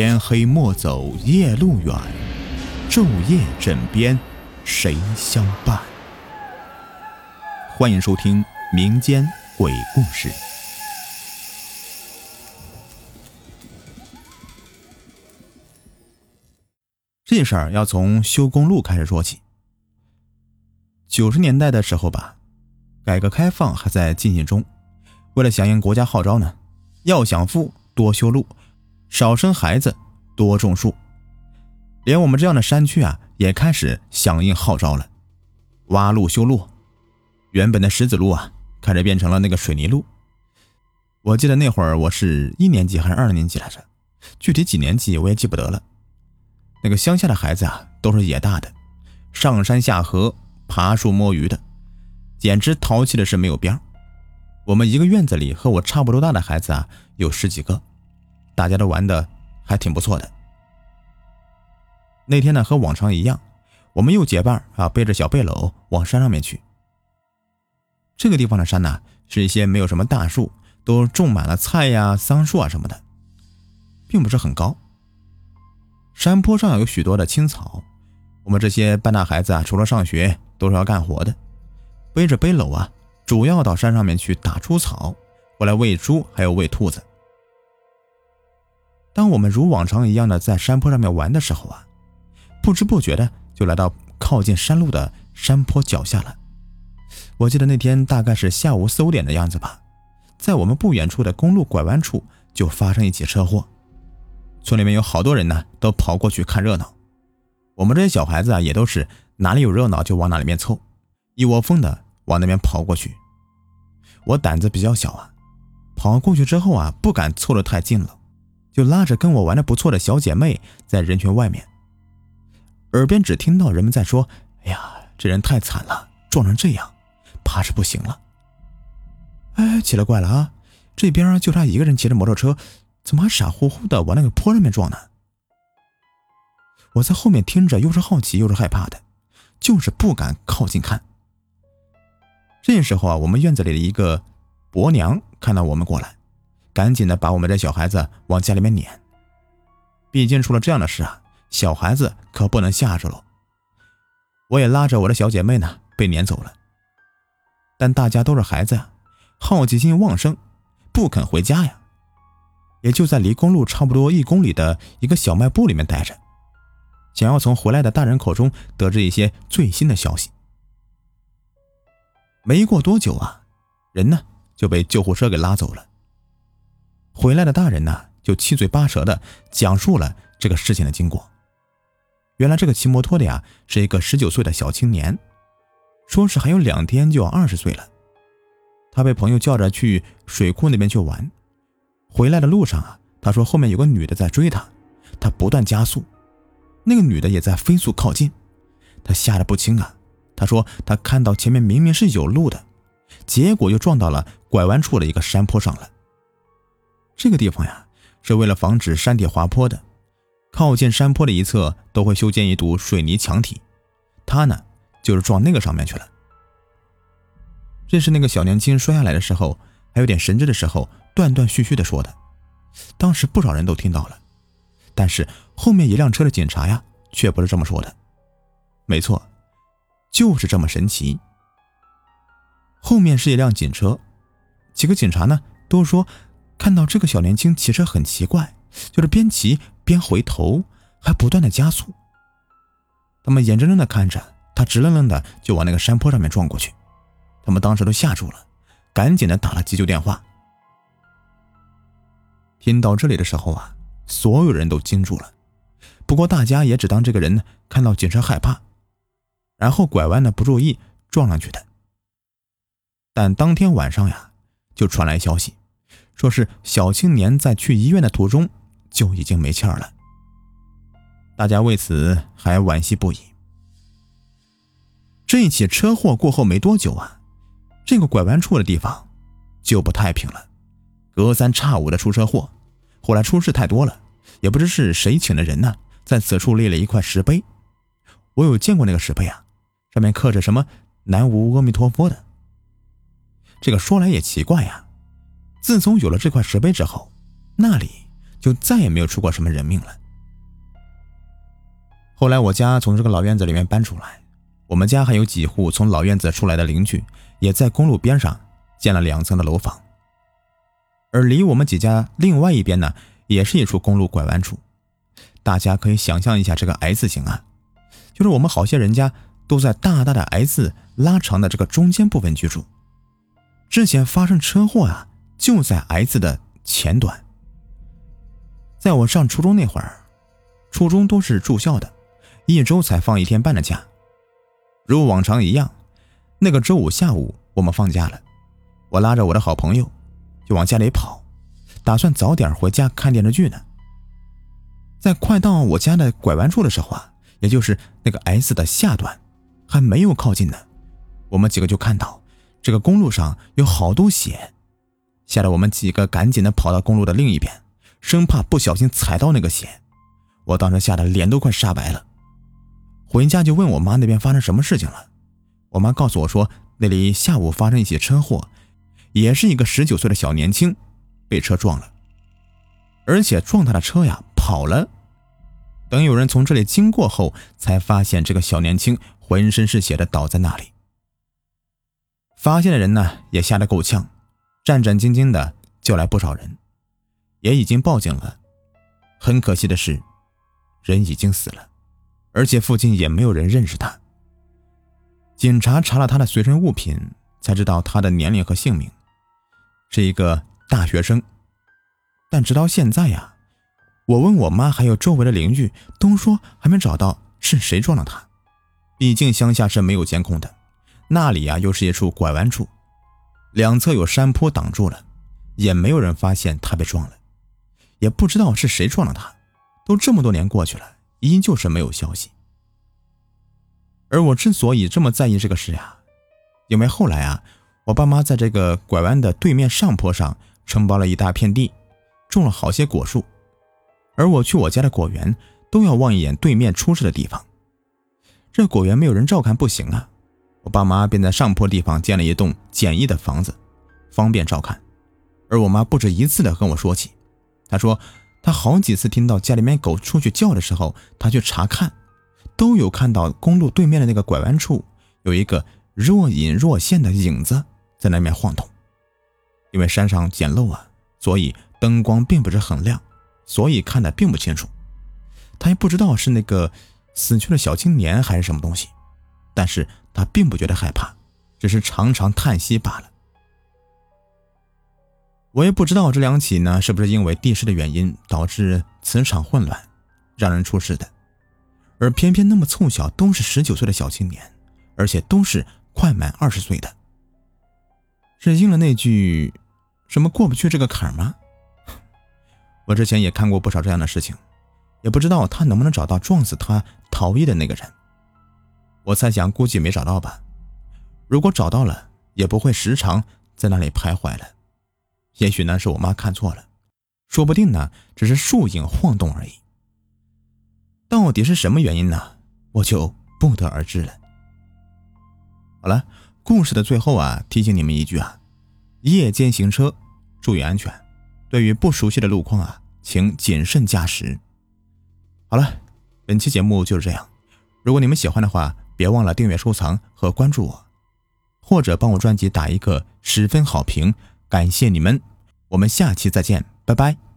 天黑莫走夜路远，昼夜枕边谁相伴？欢迎收听民间鬼故事。这事儿要从修公路开始说起。九十年代的时候吧，改革开放还在进行中，为了响应国家号召呢，要想富多修路。少生孩子，多种树。连我们这样的山区啊，也开始响应号召了，挖路修路。原本的石子路啊，开始变成了那个水泥路。我记得那会儿我是一年级还是二年级来着，具体几年级我也记不得了。那个乡下的孩子啊，都是野大的，上山下河、爬树摸鱼的，简直淘气的是没有边我们一个院子里和我差不多大的孩子啊，有十几个。大家都玩的还挺不错的。那天呢，和往常一样，我们又结伴啊，背着小背篓往山上面去。这个地方的山呢，是一些没有什么大树，都种满了菜呀、桑树啊什么的，并不是很高。山坡上有许多的青草，我们这些半大孩子啊，除了上学，都是要干活的，背着背篓啊，主要到山上面去打猪草，回来喂猪，还有喂兔子。当我们如往常一样的在山坡上面玩的时候啊，不知不觉的就来到靠近山路的山坡脚下了。我记得那天大概是下午四五点的样子吧，在我们不远处的公路拐弯处就发生一起车祸，村里面有好多人呢，都跑过去看热闹。我们这些小孩子啊，也都是哪里有热闹就往哪里面凑，一窝蜂的往那边跑过去。我胆子比较小啊，跑过去之后啊，不敢凑得太近了。就拉着跟我玩的不错的小姐妹在人群外面，耳边只听到人们在说：“哎呀，这人太惨了，撞成这样，怕是不行了。”哎，奇了怪了啊！这边就他一个人骑着摩托车，怎么还傻乎乎的往那个坡上面撞呢？我在后面听着，又是好奇又是害怕的，就是不敢靠近看。这时候啊，我们院子里的一个伯娘看到我们过来。赶紧的把我们这小孩子往家里面撵，毕竟出了这样的事啊，小孩子可不能吓着了。我也拉着我的小姐妹呢，被撵走了。但大家都是孩子呀，好奇心旺盛，不肯回家呀，也就在离公路差不多一公里的一个小卖部里面待着，想要从回来的大人口中得知一些最新的消息。没过多久啊，人呢就被救护车给拉走了。回来的大人呢，就七嘴八舌的讲述了这个事情的经过。原来这个骑摩托的呀，是一个十九岁的小青年，说是还有两天就要二十岁了。他被朋友叫着去水库那边去玩，回来的路上啊，他说后面有个女的在追他，他不断加速，那个女的也在飞速靠近，他吓得不轻啊。他说他看到前面明明是有路的，结果又撞到了拐弯处的一个山坡上了。这个地方呀，是为了防止山体滑坡的，靠近山坡的一侧都会修建一堵水泥墙体。他呢，就是撞那个上面去了。这是那个小年轻摔下来的时候，还有点神志的时候，断断续续的说的。当时不少人都听到了，但是后面一辆车的警察呀，却不是这么说的。没错，就是这么神奇。后面是一辆警车，几个警察呢，都说。看到这个小年轻骑车很奇怪，就是边骑边回头，还不断的加速。他们眼睁睁的看着他直愣愣的就往那个山坡上面撞过去，他们当时都吓住了，赶紧的打了急救电话。听到这里的时候啊，所有人都惊住了，不过大家也只当这个人看到警车害怕，然后拐弯的不注意撞上去的。但当天晚上呀，就传来消息。说是小青年在去医院的途中就已经没气儿了，大家为此还惋惜不已。这一起车祸过后没多久啊，这个拐弯处的地方就不太平了，隔三差五的出车祸。后来出事太多了，也不知是谁请的人呢，在此处立了一块石碑。我有见过那个石碑啊，上面刻着什么“南无阿弥陀佛”的。这个说来也奇怪呀。自从有了这块石碑之后，那里就再也没有出过什么人命了。后来我家从这个老院子里面搬出来，我们家还有几户从老院子出来的邻居，也在公路边上建了两层的楼房。而离我们几家另外一边呢，也是一处公路拐弯处。大家可以想象一下这个 S 型啊，就是我们好些人家都在大大的 S 拉长的这个中间部分居住。之前发生车祸啊，就在 S 的前端。在我上初中那会儿，初中都是住校的，一周才放一天半的假。如往常一样，那个周五下午我们放假了，我拉着我的好朋友就往家里跑，打算早点回家看电视剧呢。在快到我家的拐弯处的时候啊，也就是那个 S 的下端，还没有靠近呢，我们几个就看到这个公路上有好多血，吓得我们几个赶紧的跑到公路的另一边。生怕不小心踩到那个血，我当时吓得脸都快煞白了。回家就问我妈那边发生什么事情了。我妈告诉我说，那里下午发生一起车祸，也是一个十九岁的小年轻被车撞了，而且撞他的车呀跑了。等有人从这里经过后，才发现这个小年轻浑身是血的倒在那里。发现的人呢也吓得够呛，战战兢兢的叫来不少人。也已经报警了，很可惜的是，人已经死了，而且附近也没有人认识他。警察查了他的随身物品，才知道他的年龄和姓名，是一个大学生。但直到现在呀，我问我妈还有周围的邻居，都说还没找到是谁撞了他。毕竟乡下是没有监控的，那里呀又是一处拐弯处，两侧有山坡挡住了，也没有人发现他被撞了。也不知道是谁撞了他，都这么多年过去了，依旧是没有消息。而我之所以这么在意这个事呀，因为后来啊，我爸妈在这个拐弯的对面上坡上承包了一大片地，种了好些果树，而我去我家的果园都要望一眼对面出事的地方。这果园没有人照看不行啊，我爸妈便在上坡地方建了一栋简易的房子，方便照看。而我妈不止一次的跟我说起。她说，她好几次听到家里面狗出去叫的时候，她去查看，都有看到公路对面的那个拐弯处有一个若隐若现的影子在那边晃动。因为山上简陋啊，所以灯光并不是很亮，所以看的并不清楚。他也不知道是那个死去的小青年还是什么东西，但是他并不觉得害怕，只是常常叹息罢了。我也不知道这两起呢，是不是因为地势的原因导致磁场混乱，让人出事的。而偏偏那么凑巧，都是十九岁的小青年，而且都是快满二十岁的，是应了那句“什么过不去这个坎儿”吗？我之前也看过不少这样的事情，也不知道他能不能找到撞死他逃逸的那个人。我猜想，估计没找到吧。如果找到了，也不会时常在那里徘徊了。也许呢是我妈看错了，说不定呢只是树影晃动而已。到底是什么原因呢？我就不得而知了。好了，故事的最后啊，提醒你们一句啊：夜间行车注意安全，对于不熟悉的路况啊，请谨慎驾驶。好了，本期节目就是这样。如果你们喜欢的话，别忘了订阅、收藏和关注我，或者帮我专辑打一个十分好评。感谢你们，我们下期再见，拜拜。